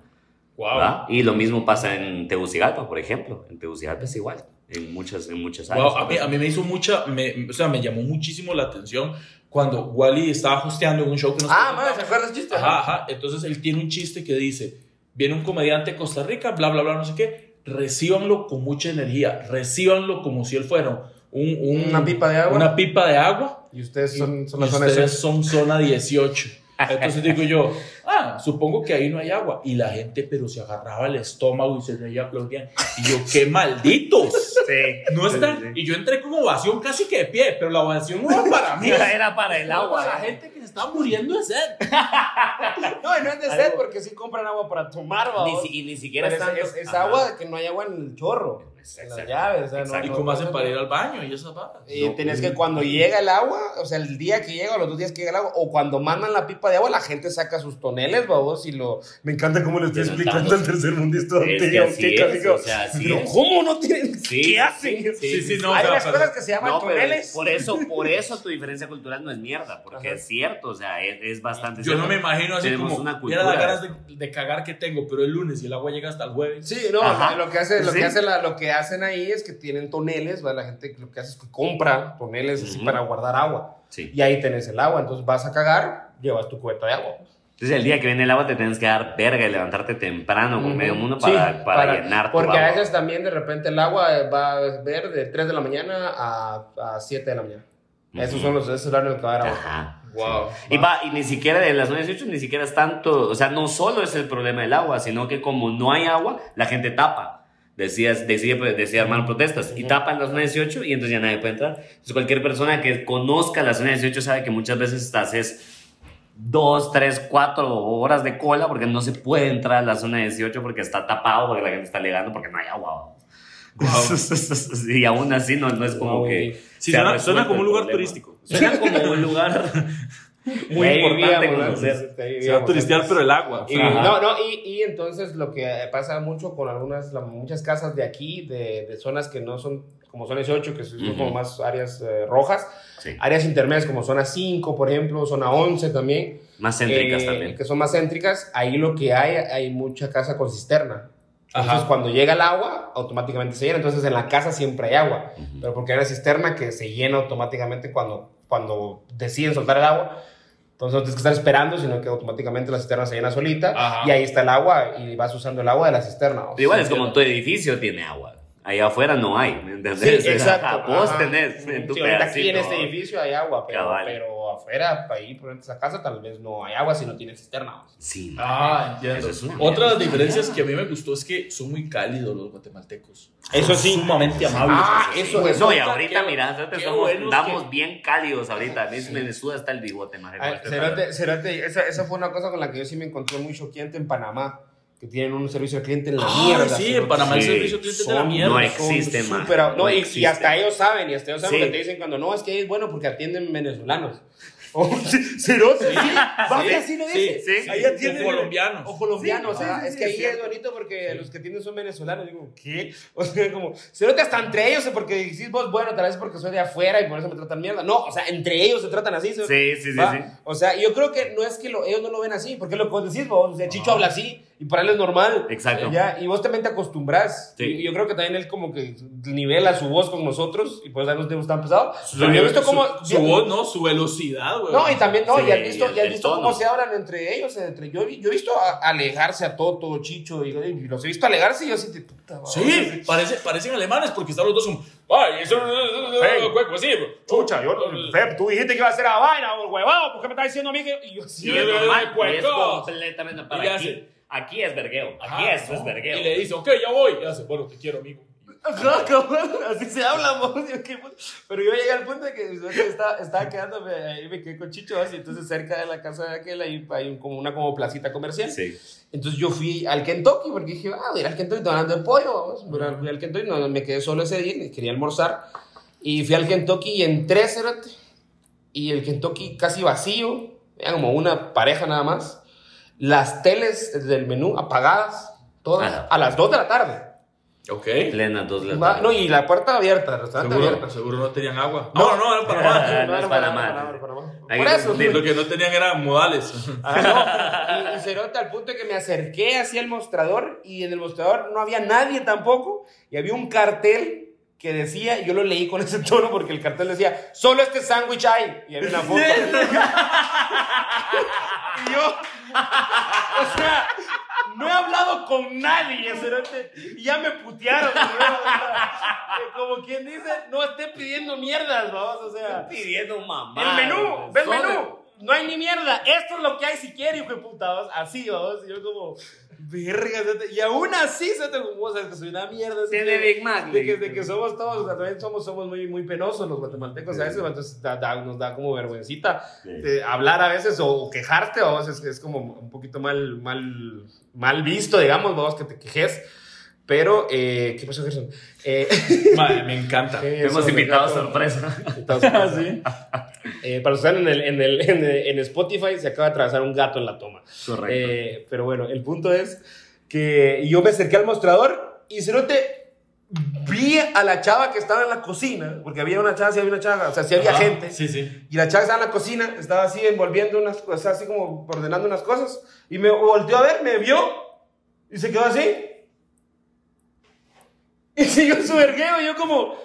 Speaker 2: Wow.
Speaker 1: ¿verdad? Y lo mismo pasa en Tegucigalpa, por ejemplo. En Tegucigalpa es igual. En muchas, en muchas áreas.
Speaker 2: Wow, a, mí, a mí me hizo mucha, me, o sea, me llamó muchísimo la atención cuando Wally estaba hosteando en un show que nos
Speaker 3: Ah, madre, ¿se acuerdas el chiste?
Speaker 2: Ajá, ajá. Entonces él tiene un chiste que dice, viene un comediante de Costa Rica, bla, bla, bla, no sé qué, recíbanlo con mucha energía, recíbanlo como si él fuera un, un-
Speaker 3: Una pipa de agua.
Speaker 2: Una pipa de agua.
Speaker 3: Y ustedes son, son
Speaker 2: y
Speaker 3: la zona
Speaker 2: ustedes
Speaker 3: de
Speaker 2: son zona 18. Entonces digo yo, ah, supongo que ahí no hay agua. Y la gente, pero se agarraba el estómago y se reía, aplaudían. Y yo, qué malditos.
Speaker 1: Sí.
Speaker 2: No están.
Speaker 1: Sí, sí.
Speaker 2: Y yo entré con ovación casi que de pie, pero la ovación no era para mí.
Speaker 1: Era para el
Speaker 2: Era
Speaker 1: agua.
Speaker 2: para la gente que se estaba muriendo de sed.
Speaker 3: No, y no es de sed porque sí compran agua para tomar,
Speaker 1: Ni si- y ni siquiera
Speaker 3: es, es- es agua que no hay agua en el chorro. Las llaves. O sea, no-
Speaker 1: Exacto.
Speaker 2: ¿Y
Speaker 3: no-
Speaker 2: cómo hacen
Speaker 3: no-
Speaker 2: para ir al baño y esas varas?
Speaker 3: Y
Speaker 1: No,
Speaker 3: tienes
Speaker 1: pues,
Speaker 3: que cuando llega el agua, o sea, el día que llega o los dos días que llega el agua, o cuando mandan la pipa de agua, la gente saca sus toneles, babos, y lo... Me encanta cómo le estoy
Speaker 1: Pero
Speaker 3: explicando
Speaker 1: estamos-
Speaker 3: al tercer mundista.
Speaker 1: O sea, así
Speaker 3: Pero
Speaker 1: es.
Speaker 3: ¿cómo no tienen?
Speaker 1: Sí,
Speaker 3: ¿Qué hacen?
Speaker 1: sí,
Speaker 2: Sí, sí, no,
Speaker 3: Hay unas
Speaker 2: pero-
Speaker 3: cosas que se llaman toneles.
Speaker 1: por eso, por eso tu diferencia cultural no es mierda, porque
Speaker 3: Ajá.
Speaker 1: es cierto, o sea, es, es bastante
Speaker 2: Yo no me imagino así
Speaker 1: Tenemos
Speaker 2: como,
Speaker 1: una
Speaker 2: mira las
Speaker 1: cultura.
Speaker 2: ganas de, de cagar que tengo, pero el lunes y el agua llega hasta el jueves.
Speaker 3: Sí, no, lo que, hace, lo, que hace la- lo que hacen ahí es que tienen toneles, la gente lo que hace es que compra toneles así
Speaker 1: Ujú.
Speaker 3: para guardar agua.
Speaker 1: Sí.
Speaker 3: Y ahí tenés el agua, entonces vas a cagar, llevas tu cubeta de agua.
Speaker 1: Entonces el día que viene el agua te tienes que dar verga y levantarte temprano con
Speaker 3: Ujú.
Speaker 1: medio mundo
Speaker 3: Sí,
Speaker 1: para, para, llenar tu
Speaker 3: Porque
Speaker 1: agua.
Speaker 3: a veces también de repente el agua va a ver de 3 de la mañana a, a 7 de la mañana. Esos
Speaker 1: Ujú.
Speaker 3: son los, ese es el horario en el que va a haber agua.
Speaker 1: Ajá.
Speaker 2: Wow.
Speaker 1: Y, va, y ni siquiera de las 9.18 ni siquiera es tanto, o sea, no solo es el problema del agua, sino que como no hay agua, la gente tapa. Decías, decía, decía armar protestas y tapan las 9.18 y entonces ya nadie puede entrar. Entonces cualquier persona que conozca las 9.18 sabe que muchas veces estás es dos, tres, cuatro horas de cola porque no se puede entrar a la zona 18 porque está tapado, porque la gente está alegando porque no hay agua. y aún así no, no es como
Speaker 3: No,
Speaker 1: que...
Speaker 2: Sí, suena, suena como un lugar
Speaker 1: problema.
Speaker 2: turístico.
Speaker 1: Suena como un lugar muy
Speaker 3: Ahí
Speaker 1: importante
Speaker 3: vivíamos,
Speaker 1: conocer.
Speaker 3: ahí
Speaker 2: Se va a turistear, pero el agua.
Speaker 3: Y, no, no, y, y entonces lo que pasa mucho con algunas, la- muchas casas de aquí, de, de zonas que no son como zona 18, que son
Speaker 1: Ujú.
Speaker 3: como más áreas eh, rojas.
Speaker 1: Sí.
Speaker 3: Áreas intermedias como zona 5, por ejemplo, zona 11 también.
Speaker 1: Más céntricas
Speaker 3: eh,
Speaker 1: también.
Speaker 3: Que son más céntricas. Ahí lo que hay, hay mucha casa con cisterna. Entonces,
Speaker 2: Ajá.
Speaker 3: cuando llega el agua, automáticamente se llena. Entonces, en la casa siempre hay agua.
Speaker 1: Ujú.
Speaker 3: Pero porque hay una cisterna que se llena automáticamente cuando, cuando deciden soltar el agua. Entonces, no tienes que estar esperando, sino que automáticamente la cisterna se llena solita.
Speaker 2: Ajá.
Speaker 3: Y ahí está el agua y vas usando el agua de la cisterna.
Speaker 1: Igual es como tu edificio tiene agua. Allá afuera no hay, ¿me
Speaker 3: Sí,
Speaker 1: entendés?
Speaker 3: exacto.
Speaker 1: Vos
Speaker 3: Ajá.
Speaker 1: tenés en tu
Speaker 3: Sí, ahorita aquí en
Speaker 1: pedacito.
Speaker 3: este edificio hay agua, pero,
Speaker 1: Cabal.
Speaker 3: pero afuera, ahí por ejemplo, esa casa, tal vez no hay agua si no tiene cisterna.
Speaker 1: Sí,
Speaker 2: Ah, entiendo.
Speaker 1: Eso es
Speaker 2: Otra de las diferencias que a mí me gustó es que son muy cálidos los guatemaltecos.
Speaker 3: Eso sí.
Speaker 2: Sumamente amables.
Speaker 3: Ah,
Speaker 2: sí.
Speaker 3: eso-
Speaker 1: Pues
Speaker 3: eso-
Speaker 1: no, y ahorita,
Speaker 2: qué-
Speaker 1: mira, nosotros
Speaker 2: qué
Speaker 1: somos,
Speaker 2: que-
Speaker 1: bien cálidos ahorita. A mí me me suda hasta el bigote, más.
Speaker 3: Ah, Cerote, esa, esa fue una cosa con la que yo sí me encontré muy choqueante en Panamá, que tienen un servicio al cliente en la
Speaker 2: Ah,
Speaker 3: mierda.
Speaker 2: sí, en. Panamá el
Speaker 1: Sí.
Speaker 2: servicio al cliente es de la mierda.
Speaker 1: no existe, man.
Speaker 3: súper- no,
Speaker 1: No
Speaker 3: y- y,
Speaker 1: existe.
Speaker 3: hasta ellos saben, y hasta ellos saben
Speaker 1: Sí.
Speaker 3: que te dicen cuando no, es que es bueno porque atienden venezolanos. Oh, Cerote, sí, Baja
Speaker 2: Sí,
Speaker 3: así lo
Speaker 2: sí,
Speaker 3: dice.
Speaker 1: sí.
Speaker 3: Ahí
Speaker 2: O
Speaker 3: atienden
Speaker 2: colombianos.
Speaker 3: O colombianos,
Speaker 1: Sí, sí, sí,
Speaker 3: es
Speaker 1: sí,
Speaker 3: que ahí
Speaker 1: es
Speaker 3: bonito porque los que atienden son venezolanos. Digo, ¿qué? O sea, como, cerote hasta entre ellos, porque decís vos, bueno, tal vez porque soy de afuera y por eso me tratan mierda. No, o sea, entre ellos se tratan así.
Speaker 1: Sí, sí, sí, sí.
Speaker 3: O sea, yo creo que no es que lo- ellos no lo ven así, porque lo que vos decís, vos, o sea, Chicho habla así y para él es normal.
Speaker 1: Exacto.
Speaker 3: Ya, y vos también te acostumbras.
Speaker 1: Sí.
Speaker 3: Y yo creo que también él como que nivela su voz con nosotros y por eso no tenemos tan pesado.
Speaker 2: Su,
Speaker 3: Pero yo he visto cómo...
Speaker 2: su, su voz, ¿no? Su velocidad, güey.
Speaker 3: No, y también, no,
Speaker 1: Sí,
Speaker 3: y has visto,
Speaker 1: el-
Speaker 3: y has visto
Speaker 1: tono.
Speaker 3: cómo se hablan entre ellos. Entre, yo, he- yo he visto a- alejarse a Toto, Chicho, y, y los he visto alegarse y yo así de puta.
Speaker 2: Sí, parece, parecen alemanes porque están los dos como, ay, eso
Speaker 3: Hey.
Speaker 2: cueco, así.
Speaker 3: Chucha, yo, Feb, tú dijiste que iba a hacer la vaina, huevado, ¿por qué me estás diciendo a mí que...? Y yo, sí,
Speaker 1: Sí,
Speaker 2: Sí,
Speaker 1: es normal, y es completamente para aquí. Aquí es vergueo. Aquí esto es
Speaker 2: ¿no?
Speaker 1: vergueo.
Speaker 2: Y le dice, ok, ya voy. Y hace, bueno, te quiero, amigo.
Speaker 3: Ajá, cabrón, así se habla. Pero yo llegué al punto de que estaba, estaba quedándome, ahí me quedé con Chicho, así, entonces cerca de la casa de aquel, ahí hay un- como una como placita comercial.
Speaker 1: Sí.
Speaker 3: Entonces yo fui al Kentucky porque dije, ah, voy a ir al Kentucky, estoy hablando de pollo, vamos. Voy a- fui al Kentucky, no, me quedé solo ese día, quería almorzar. Y fui al Kentucky y entré, y el Kentucky casi vacío, era como una pareja nada más. Las teles del menú apagadas, todas,
Speaker 1: Ah.
Speaker 3: a las 2 de la tarde.
Speaker 2: Ok.
Speaker 1: Plena dos de la tarde.
Speaker 3: No, y la puerta abierta, el restaurante
Speaker 2: Seguro,
Speaker 3: abierto.
Speaker 2: seguro no tenían agua.
Speaker 3: No.
Speaker 2: No, no, era para
Speaker 1: no Panamá.
Speaker 3: era Panamá. Por eso.
Speaker 1: no-
Speaker 2: Lo que no tenían eran modales.
Speaker 3: Ah, no, y, y cerote al punto de que me acerqué hacia el mostrador y en el mostrador no había nadie tampoco y había un cartel que decía, yo lo leí con ese tono porque el cartel decía, solo este sándwich hay y había una foto. y yo, o sea, no he hablado con nadie, y ya me putearon. Como quien dice, no esté pidiendo mierdas, vamos, o sea.
Speaker 1: pidiendo mamá.
Speaker 3: El menú, ve el menú. No hay ni mierda. Esto es lo que hay si quiere, hijo de puta. vamos. Así, vamos. Y yo como, verga. Y aún así, se te como, o sea, que soy una mierda. así que-
Speaker 1: Big Mac,
Speaker 3: De que, de que somos todos, también somos, somos muy, muy penosos los guatemaltecos a veces, entonces da- da- nos da como vergüencita
Speaker 1: Sí.
Speaker 3: eh, hablar a veces o quejarte, o a veces es como un poquito mal, mal, mal visto, digamos, vamos, que te quejes. Pero, eh, ¿qué pasó, Gerson? Eh,
Speaker 2: Madre, me encanta.
Speaker 1: Hemos invitado
Speaker 3: gato.
Speaker 1: sorpresa.
Speaker 3: Invitado sorpresa. Eh, para los que están en, el, en, el, en, el- en Spotify, se acaba de atravesar un gato en la toma.
Speaker 1: Correcto.
Speaker 3: Eh, pero bueno, el punto es que yo me acerqué al mostrador y se note vi a la chava que estaba en la cocina, porque había una chava, sí había una chava, o sea, sí había
Speaker 2: Ajá,
Speaker 3: gente.
Speaker 2: Sí, sí.
Speaker 3: Y la chava estaba en la cocina, estaba así envolviendo unas cosas, así como ordenando unas cosas. Y me volteó a ver, me vio y se quedó así. Y siguió su vergueo yo como...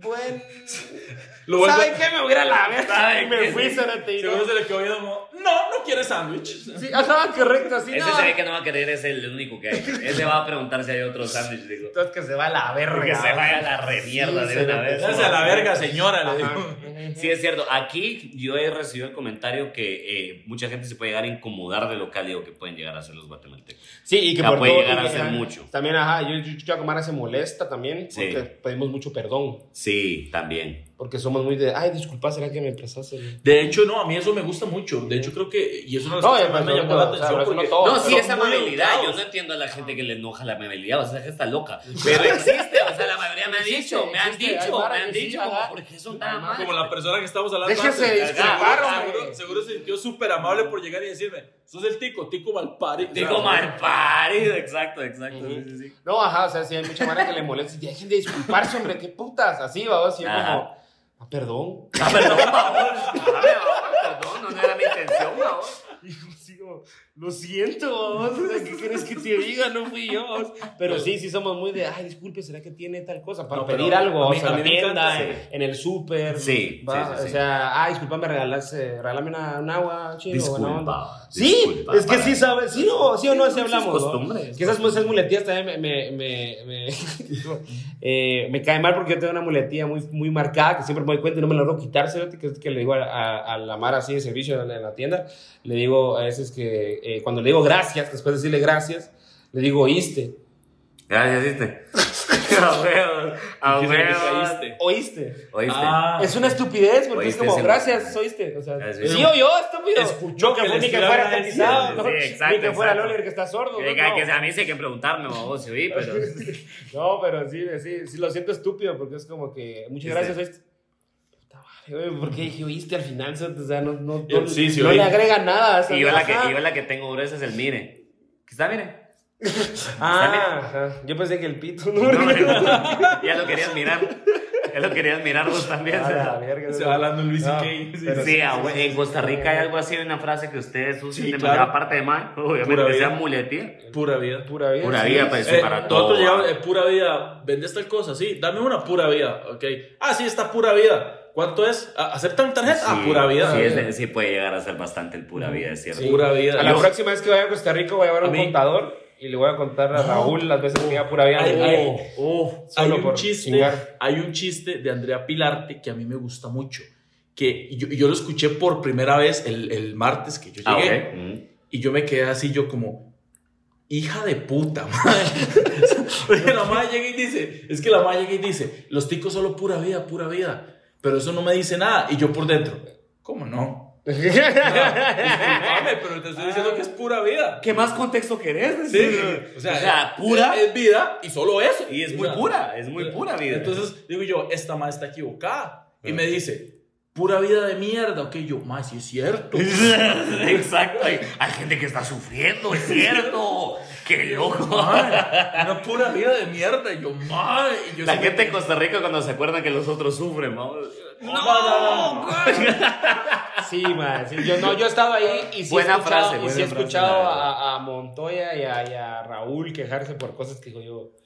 Speaker 3: Bueno... ¿Saben qué? Me voy a la verga.
Speaker 1: ¿Saben
Speaker 3: Y me fui, y
Speaker 2: Seguro se le quedó viendo como, no, no quiere sándwich.
Speaker 3: Sí, ajá, correcto, así
Speaker 1: Ese
Speaker 3: no.
Speaker 1: se ve que no va a querer, es el único que hay. Ese va a preguntar si hay otro sándwich, digo.
Speaker 3: Entonces que se va a la verga.
Speaker 1: Que se vaya a la remierda
Speaker 3: Sí,
Speaker 1: de una vez.
Speaker 2: A la verga, señora, le digo.
Speaker 1: Sí, es cierto. Aquí yo he recibido el comentario que eh, mucha gente se puede llegar a incomodar de lo cálido que pueden llegar a ser los guatemaltecos.
Speaker 3: Sí, y que por
Speaker 1: puede
Speaker 3: todo-
Speaker 1: llegar a ser
Speaker 3: ajá,
Speaker 1: mucho.
Speaker 3: También, ajá, yo, yo, yo Comara se molesta también
Speaker 1: Sí.
Speaker 3: porque pedimos mucho perdón.
Speaker 1: Sí, también.
Speaker 3: Porque somos muy de, ay, disculpa, ¿será que me empezaste? el-?"
Speaker 2: De hecho, no, a mí eso me gusta mucho. De hecho, creo que, y eso no
Speaker 3: No,
Speaker 2: es más me llamó
Speaker 3: no,
Speaker 2: la
Speaker 3: o sea,
Speaker 2: atención.
Speaker 3: eso no
Speaker 2: porque-
Speaker 3: todo.
Speaker 1: No, sí, esa amabilidad. Yo no entiendo a la gente que le enoja la amabilidad. O sea, que está loca. Pero existe, o sea, la mayoría me han
Speaker 3: Existe,
Speaker 1: dicho, me han dicho, me han dicho,
Speaker 3: ajá.
Speaker 1: como, ¿por qué son tan amables?
Speaker 2: Como la persona que estamos hablando
Speaker 3: Déjese
Speaker 2: Seguro- seguro, seguro se sintió súper amable por llegar y decirme, sos el tico, tico malpari.
Speaker 1: Digo mal parido, exacto, exacto. sí, sí, sí.
Speaker 3: No, ajá, o sea, sí hay mucha manera que le molesta. Y dejen de disculparse, hombre, qué putas. Así, yo
Speaker 1: Ajá.
Speaker 3: como, ah, perdón.
Speaker 1: Ah, perdón, no era mi intención, por favor.
Speaker 3: Y yo así como, lo siento, o ¿qué quieres que te diga? No fui yo. Pero sí, sí somos muy de, ay, disculpe, ¿será que tiene tal cosa? Para
Speaker 2: No,
Speaker 3: pedir algo,
Speaker 2: a
Speaker 3: o
Speaker 2: mí-
Speaker 3: sea,
Speaker 2: a mí
Speaker 3: la tienda, en, en el súper.
Speaker 1: Sí, sí, sí, sí.
Speaker 3: O sea, ah, disculpa, me regalas, regálame una, un agua, chido.
Speaker 1: Disculpa.
Speaker 3: Sí,
Speaker 1: disculpa,
Speaker 3: es que sí sabes, sí o, sí o no, sí hablamos.
Speaker 1: es
Speaker 3: ¿no?
Speaker 1: costumbre, es
Speaker 3: Que esas, esas muletillas también me, me, me, me, eh, me cae mal porque yo tengo una muletilla muy, muy marcada que siempre me doy cuenta y no me la logro quitar, cerote, que, que le digo a, a, a la Mara así de servicio en la tienda, le digo a veces que eh, cuando le digo gracias, después de decirle gracias, le digo oíste.
Speaker 1: Gracias, ¿viste? A huevos, a
Speaker 2: ¿Qué significa
Speaker 1: huevos.
Speaker 2: oíste?
Speaker 3: Oíste.
Speaker 1: ¿Oíste?
Speaker 2: Ah,
Speaker 3: Es una estupidez porque
Speaker 1: Oíste,
Speaker 3: es como
Speaker 1: sí.
Speaker 3: gracias, oíste. O sea,
Speaker 1: sí.
Speaker 3: sí o yo, estúpido.
Speaker 2: Escuchó
Speaker 3: No que,
Speaker 2: que
Speaker 3: fue- ni que fuera cotizado, ¿no?
Speaker 1: Sí, exacto,
Speaker 3: ni que fuera. Loller que está sordo.
Speaker 1: Que,
Speaker 3: ¿no?
Speaker 1: que a mí sí hay que preguntarme, vos, si oí, pero...
Speaker 3: No, pero sí, sí, sí lo siento estúpido porque es como que muchas
Speaker 1: Sí,
Speaker 3: gracias,
Speaker 1: sí.
Speaker 3: oíste. Puta madre, güey, ¿por qué dije oíste al final? O sea, no, no,
Speaker 2: Yo-
Speaker 3: no,
Speaker 2: sí, sí,
Speaker 3: no le agrega nada. o sea,
Speaker 1: Y yo la, que, yo la que tengo gruesa es el mire. ¿Qué está, mire?
Speaker 3: Ah, ajá. yo pensé que el pito. No,
Speaker 1: No, no, ya lo querías mirar. Ya lo querías mirar vos también.
Speaker 3: A la verga,
Speaker 2: Se va hablando Luis
Speaker 3: No, pero
Speaker 1: Sí, ah, güey, en Costa Rica hay algo así, una frase que ustedes usan,
Speaker 2: Sí,
Speaker 1: de-
Speaker 2: claro.
Speaker 1: aparte de mal, obviamente
Speaker 2: Pura
Speaker 1: que sea
Speaker 2: vida.
Speaker 1: muletía.
Speaker 2: Pura vida.
Speaker 3: Pura vida.
Speaker 1: Pura
Speaker 3: sí.
Speaker 1: vida, pues,
Speaker 2: Eh,
Speaker 1: para todo.
Speaker 2: nosotros llegamos, eh, pura vida, vendes tal cosa, sí, dame una pura vida, ok. Ah, sí, está pura vida. ¿Cuánto es? Ah, ¿Aceptan tarjeta? ah,
Speaker 1: Sí,
Speaker 2: pura vida.
Speaker 1: Sí, es sí puede llegar a ser bastante el pura vida, es cierto.
Speaker 3: Sí.
Speaker 2: Pura vida.
Speaker 3: A la
Speaker 2: Yo-
Speaker 3: próxima vez que vaya a Costa Rica voy a llevar
Speaker 2: A
Speaker 3: un
Speaker 2: mí-
Speaker 3: contador y le voy a contar a Raúl las veces que iba pura vida.
Speaker 2: Hay, hay- oh,
Speaker 3: Solo
Speaker 2: hay un chiste,
Speaker 3: chingar.
Speaker 2: hay un chiste de Andrea Pilarte que a mí me gusta mucho. Que yo, yo lo escuché por primera vez el, el martes que yo
Speaker 1: Ah,
Speaker 2: llegué.
Speaker 1: ok. Mm.
Speaker 2: Y yo me quedé así, yo como, hija de puta, madre. Porque la madre llega y dice, es que la madre llega y dice, los ticos solo pura vida, pura vida. Pero eso no me dice nada. Y yo por dentro, ¿cómo no? No, pero te estoy diciendo que es pura vida.
Speaker 1: ¿Qué más contexto querés?
Speaker 2: Sí, o sea,
Speaker 1: O sea, pura.
Speaker 2: Es, es vida y solo eso.
Speaker 1: Y es
Speaker 2: O
Speaker 1: muy
Speaker 2: sea,
Speaker 1: pura, es muy pura vida.
Speaker 2: Entonces digo yo, esta madre está equivocada. Y me dice, pura vida de mierda. Ok, yo, más sí es cierto.
Speaker 1: Exacto. Hay, hay gente que está sufriendo, es cierto. Qué loco.
Speaker 2: Madre, una pura vida de mierda. Yo, yo
Speaker 1: La gente de Costa Rica cuando se acuerdan que los otros sufren, vamos.
Speaker 2: No, no, no.
Speaker 3: Sí, man. sí, yo, no, yo he estado ahí y sí
Speaker 1: Buena
Speaker 3: he escuchado,
Speaker 1: frase,
Speaker 3: y sí he
Speaker 1: frase,
Speaker 3: escuchado a Montoya y a, y a Raúl quejarse por cosas que digo yo.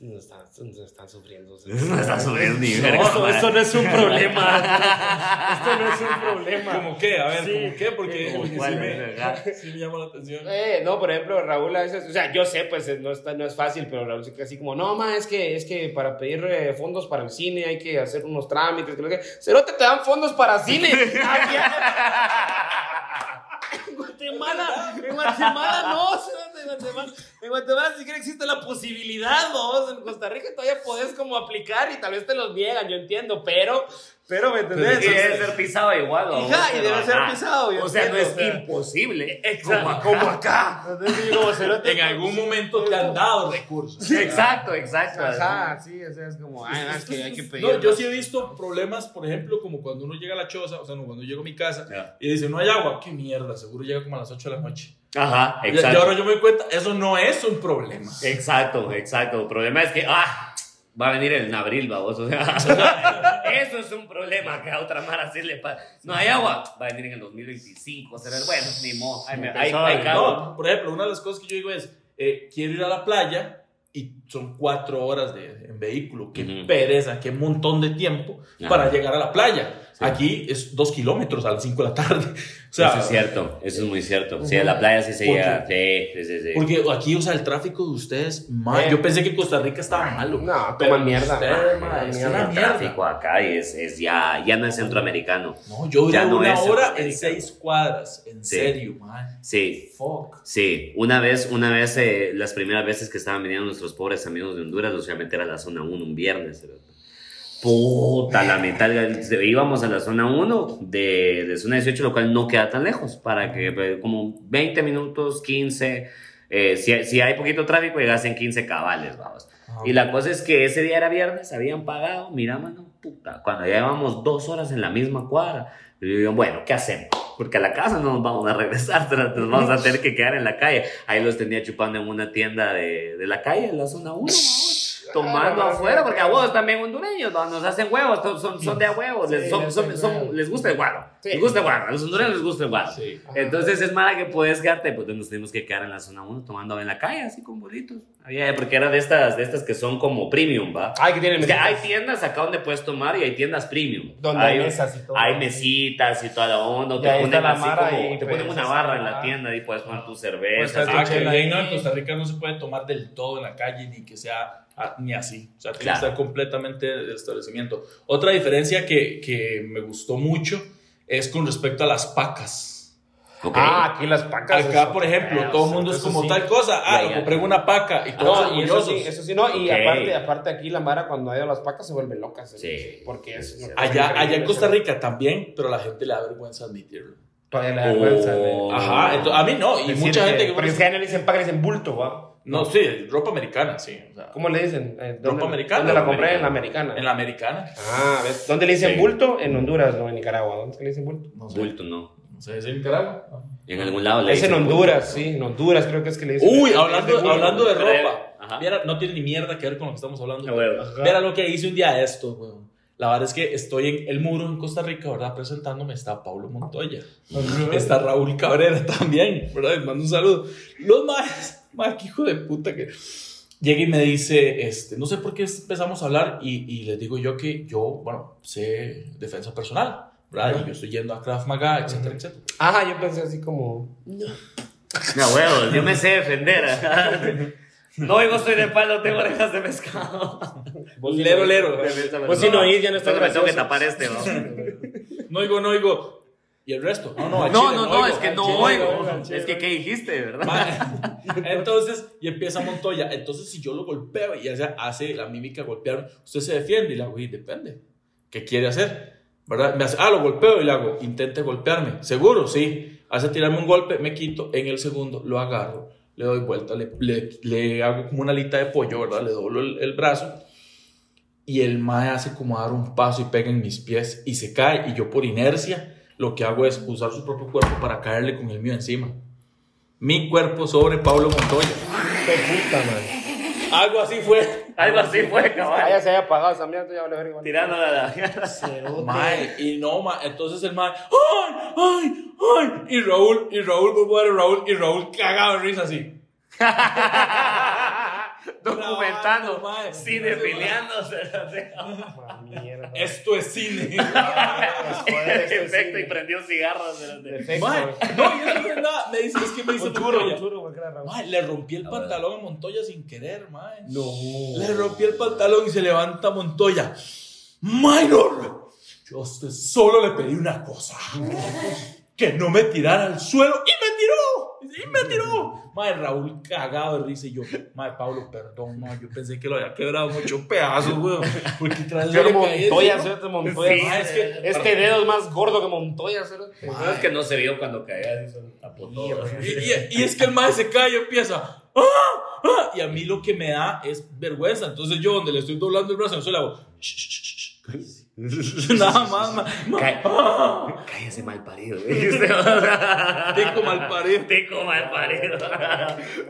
Speaker 3: No están, no están sufriendo.
Speaker 1: No está sufriendo ni
Speaker 3: No,
Speaker 1: verga,
Speaker 3: esto,
Speaker 1: madre.
Speaker 3: esto no es un problema. Esto no es un problema.
Speaker 2: ¿Cómo qué? A ver,
Speaker 3: Sí.
Speaker 2: ¿cómo qué? Porque,
Speaker 1: Como
Speaker 2: sí, me,
Speaker 1: verga.
Speaker 2: sí me llama la atención.
Speaker 3: Eh, no, por ejemplo, Raúl a veces, o sea, yo sé, pues no, está, no es fácil, pero Raúl se queda así como, no, ma, es que, es que para pedir eh, fondos para el cine hay que hacer unos trámites, que no sé qué. Cerote, te dan fondos para cine. Aquí- En Guatemala, en Guatemala no, cerote, en Guatemala, en Guatemala ni siquiera existe la posibilidad, ¿no? En Costa Rica todavía podés como aplicar y tal vez te los niegan, yo entiendo, pero, pero, ¿me entendés?
Speaker 1: Y debe ser pisado igual, ¿no?
Speaker 3: Hija, y debe ser
Speaker 1: Ajá.
Speaker 3: pisado, yo
Speaker 1: O sea, no es
Speaker 3: entiendo, o sea.
Speaker 1: imposible.
Speaker 3: Exacto, como acá. Entonces, yo como cerote,
Speaker 2: En algún momento te han dado recursos.
Speaker 1: Exacto, exacto.
Speaker 3: Ajá, sí, o sea, es como, ay, no, es que hay que pedir.
Speaker 2: No, yo sí he visto problemas, por ejemplo, como cuando uno llega a la choza, o sea, no, cuando llego a mi casa
Speaker 1: Ya.
Speaker 2: y dice, no hay agua, qué mierda, seguro llega como a las 8 de la noche.
Speaker 1: Ajá,
Speaker 2: Y- Y
Speaker 1: exacto.
Speaker 2: ahora yo me doy cuenta, eso no es un problema.
Speaker 1: Exacto, exacto. El problema es que, ah, va a venir en abril, vamos. O sea, eso es un problema que a otra mara sí le pasa. No hay agua, va a venir en el 2025. Será, bueno, ni modo. Hay, hay, hay cago.
Speaker 2: No, por ejemplo, una de las cosas que yo digo es, eh, quiero ir a la playa y son cuatro horas de, en vehículo. Qué
Speaker 1: Ujú.
Speaker 2: pereza, qué montón de tiempo
Speaker 1: Ajá.
Speaker 2: para llegar a la playa. Aquí es dos kilómetros a las cinco de la tarde. O sea,
Speaker 1: eso es cierto, eso es muy cierto. Sí, a la playa sí se
Speaker 2: ¿Por
Speaker 1: llega. Sí, sí, sí. sí.
Speaker 2: Porque aquí, o sea, el tráfico de ustedes, ma,
Speaker 3: Eh.
Speaker 2: yo pensé que Costa Rica estaba malo.
Speaker 3: No,
Speaker 2: pero
Speaker 3: toma mierda.
Speaker 2: ustedes, ma,
Speaker 3: Toma
Speaker 2: es
Speaker 3: mierda.
Speaker 2: una
Speaker 1: el tráfico acá es, es ya, ya no es centroamericano.
Speaker 2: No, yo
Speaker 1: Ya no
Speaker 2: una
Speaker 1: es
Speaker 2: hora en seis cuadras. En
Speaker 1: Sí.
Speaker 2: serio, man.
Speaker 1: Sí,
Speaker 2: Fuck.
Speaker 1: Sí, una vez, una vez, eh, las primeras veces que estaban viniendo nuestros pobres amigos de Honduras, los fui a meter a la zona 1 un viernes. cerote. Puta, la mitad, íbamos a la zona 1 de, de zona 18, lo cual no queda tan lejos, para que eh, como 20 minutos, 15, Eh, si, si hay poquito tráfico, llegas en 15 cabales, vamos.
Speaker 2: Ah,
Speaker 1: Y la cosa es que ese día era viernes, habían pagado, mira, mano, puta, cuando ya llevamos dos horas en la misma cuadra, yo digo, bueno, ¿qué hacemos? Porque a la casa no nos vamos a regresar, nos vamos a tener que quedar en la calle. Ahí los tenía chupando en una tienda de, de la calle, en la zona 1, tomando
Speaker 3: Ah,
Speaker 1: afuera, porque a
Speaker 3: sí.
Speaker 1: vos también hondureños, ¿no? nos hacen huevos, son, son, de a huevos, les,
Speaker 3: Sí, les
Speaker 1: son-
Speaker 3: hacen
Speaker 1: son-
Speaker 3: huevos.
Speaker 1: les gusta el guaro,
Speaker 3: Sí.
Speaker 1: les gusta el guaro, a los hondureños les gusta el guaro.
Speaker 2: Sí.
Speaker 1: Entonces es mala que puedes quedarte, pues nos tenemos que quedar en la zona 1 tomando en la calle, así con bolitos. Había, porque era de estas, de estas que son como premium, ¿va?
Speaker 3: Ay, que tienen
Speaker 1: Es que hay tiendas acá donde puedes tomar y hay tiendas premium.
Speaker 3: Donde hay mesas y todo.
Speaker 1: Hay mesitas y toda la onda. Te ponen así como, te ponen una barra en la tienda y puedes tomar tu
Speaker 3: Pues,
Speaker 1: cerveza.
Speaker 2: Ah,
Speaker 3: tu
Speaker 2: que ahí. no, en Costa Rica no se puede tomar del todo en la calle ni que sea ah, ni así. O sea, tiene
Speaker 1: Claro.
Speaker 2: que estar completamente del establecimiento. Otra diferencia que, que me gustó mucho es con respecto a las pacas.
Speaker 1: Ok.
Speaker 3: Ah, aquí las pacas.
Speaker 2: Acá,
Speaker 3: eso.
Speaker 2: por ejemplo,
Speaker 3: Ah,
Speaker 2: todo el mundo es como
Speaker 3: sí.
Speaker 2: tal cosa. Ah, lo compré una paca y todos
Speaker 3: No, y eso sí, eso sí, no, y
Speaker 1: Ok.
Speaker 3: aparte, aparte aquí la Mara cuando ha ido a las pacas se vuelve loca.
Speaker 1: Sí.
Speaker 3: Porque es
Speaker 2: Allá, allá en Costa
Speaker 3: ¿no?
Speaker 2: Rica también, pero a la gente le da vergüenza admitirlo.
Speaker 3: Todavía le da vergüenza.
Speaker 1: Oh.
Speaker 3: de-
Speaker 2: Ajá, entonces, a mí no, y
Speaker 3: decir
Speaker 2: mucha gente que...
Speaker 3: Porque es que no le dicen paca, le dicen bulto, ¿va?
Speaker 2: No, sí, ropa americana, sí. o sea,
Speaker 3: ¿Cómo le dicen? Eh, ¿dónde-
Speaker 2: Ropa americana.
Speaker 3: ¿Dónde la compré?
Speaker 1: Americana.
Speaker 3: En la americana.
Speaker 2: en la americana.
Speaker 3: Ah, ¿ves? ¿Dónde le dicen
Speaker 1: Sí.
Speaker 3: bulto? En Honduras, no en Nicaragua. ¿Dónde le dicen bulto?
Speaker 2: No sé,
Speaker 1: Bulto, no.
Speaker 2: no sé, ¿es en Nicaragua?
Speaker 1: Y en algún lado le
Speaker 3: Es en
Speaker 1: dicen
Speaker 3: Honduras, sí. En Honduras creo que es que le dicen.
Speaker 2: Uy,
Speaker 3: Es de
Speaker 2: hablando,
Speaker 3: bulto.
Speaker 2: hablando de ropa.
Speaker 1: ajá.
Speaker 2: Viera, no tiene ni mierda que ver con lo que estamos hablando.
Speaker 1: Ah.
Speaker 2: Mira lo que hice un día de esto, weón. La verdad es que estoy en el muro en Costa Rica, ¿verdad? Presentándome está Pablo Montoya. Está Raúl Cabrera también, ¿verdad? Les mando un saludo. Los más, más que hijo de puta que llega y me dice, este, no sé por qué empezamos a hablar y, y les digo yo que yo, bueno, sé defensa personal, ¿verdad? Y yo estoy yendo a Krav Maga, etcétera, etcétera.
Speaker 3: Ajá, yo pensé así como.
Speaker 1: No, huevos, yo me sé defender. No oigo, estoy de palo, tengo orejas de pescado.
Speaker 2: Lero,
Speaker 3: no-
Speaker 2: lero.
Speaker 3: Vos si no oís, ya no está
Speaker 1: Entonces me tengo que
Speaker 3: gracioso.
Speaker 1: tapar este, ¿no?
Speaker 2: No oigo, no oigo. ¿Y el resto? No, no, al
Speaker 1: No,
Speaker 2: chile
Speaker 1: no, no,
Speaker 2: oigo.
Speaker 1: es que no
Speaker 2: chile
Speaker 1: oigo.
Speaker 3: oigo, chile
Speaker 1: Es que, ¿qué dijiste, verdad?
Speaker 2: Entonces, y empieza Montoya. Entonces, si yo lo golpeo y ella hace la mímica golpear, usted se defiende y le hago, y depende. ¿Qué quiere hacer? ¿Verdad? Me hace, ah, lo golpeo y le hago, intente golpearme. ¿Seguro? Sí. Hace tirarme un golpe, me quito, en el segundo lo agarro, le doy vuelta, le, le, le hago como una alita de pollo, ¿verdad? Le doblo el, el brazo. Y el mae hace como dar un paso y pega en mis pies y se cae. Y yo por inercia lo que hago es usar su propio cuerpo para caerle con el mío encima. Mi cuerpo sobre Pablo Montoya.
Speaker 3: Qué puta, man.
Speaker 2: Algo así fue.
Speaker 1: Algo así fue,
Speaker 3: Ah, ya
Speaker 1: cabrón.
Speaker 3: se había apagado esa mierda, ya vale ver igual.
Speaker 1: Tirando la.
Speaker 3: Cerote.
Speaker 2: Mae, y no, mae. Entonces el mae, ¡ay, ay, ay! Y Raúl, y Raúl, ver a Raúl, y Raúl cagado de risa así.
Speaker 1: Documentando,
Speaker 2: Grabando, mae.
Speaker 1: cine peleándose.
Speaker 3: Ah, mierda.
Speaker 2: Esto es cine.
Speaker 3: Joder, esto es
Speaker 1: Efecto y prendió cigarros.
Speaker 2: no, y eso no es nada. Me dice, es que me
Speaker 3: un
Speaker 2: Montoya. le rompí el pantalón a Montoya sin querer, mae.
Speaker 3: No.
Speaker 2: Le rompí el pantalón y se levanta Montoya. Minor, yo a usted solo le pedí una cosa. Que no me tirara al suelo y me tiró. Y me tiró. Mae, Raúl cagado de risa y yo, mae, Pablo, perdón, mae, yo pensé que lo había quebrado muchos pedazos, weón. Porque tras caí
Speaker 3: Montoya,
Speaker 2: encima.
Speaker 3: cerote, Montoya.
Speaker 1: Sí,
Speaker 3: Ah, es que
Speaker 1: sí.
Speaker 3: este dedo es más gordo que Montoya, cerote.
Speaker 1: No, es que no se vio cuando caía.
Speaker 2: Y, y- y es que el mae se cae y empieza. ¡Ah! ¡Ah! Y a mí lo que me da es vergüenza. Entonces yo, donde le estoy doblando el brazo, no se le hago. "Shh, shh, shh, shh". Nada más, ma- ma-
Speaker 1: Ca-
Speaker 2: ¡Ah!
Speaker 1: Cállese mal parido. dijiste.
Speaker 2: Tico malparido.
Speaker 1: Tico mal parido.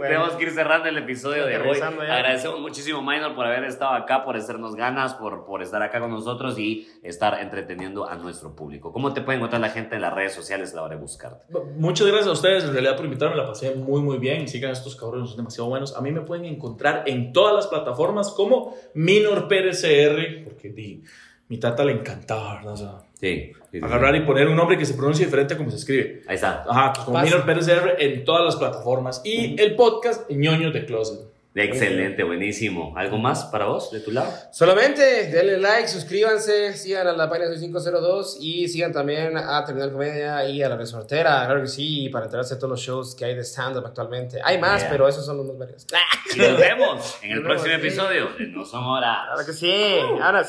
Speaker 1: Tenemos que ir cerrando el episodio de hoy.
Speaker 3: Ya.
Speaker 1: Agradecemos muchísimo, Minor, por haber estado acá, por hacernos ganas, por, por estar acá con nosotros y estar entreteniendo a nuestro público. ¿Cómo te puede encontrar la gente en las redes sociales a la hora de buscarte?
Speaker 2: Muchas gracias a ustedes en realidad por invitarme, la pasé muy muy bien. Sigan estos cabrones, son demasiado buenos. A mí me pueden encontrar en todas las plataformas como Minor Pérez CR, porque di, mi tata le encantaba, ¿verdad? O sea,
Speaker 1: Sí. sí, sí.
Speaker 2: agarrar y poner un nombre que se pronuncie diferente a como se escribe.
Speaker 1: Ahí está.
Speaker 2: Ajá, pues como
Speaker 3: Fácil.
Speaker 2: Minor Pérez CR en todas las plataformas. Y el podcast Ñoños de Closet.
Speaker 1: Excelente, buenísimo. ¿Algo más para vos, de tu lado?
Speaker 3: Solamente denle like, suscríbanse, sigan a la página Soy 502 y sigan también a Terminal Comedia y a La Resortera, claro que sí, para enterarse de todos los shows que hay de stand-up actualmente. Hay más,
Speaker 1: Yeah.
Speaker 3: pero esos son los más varios.
Speaker 1: Y nos vemos en el próximo episodio de No Son Horas.
Speaker 3: Claro que sí, ahora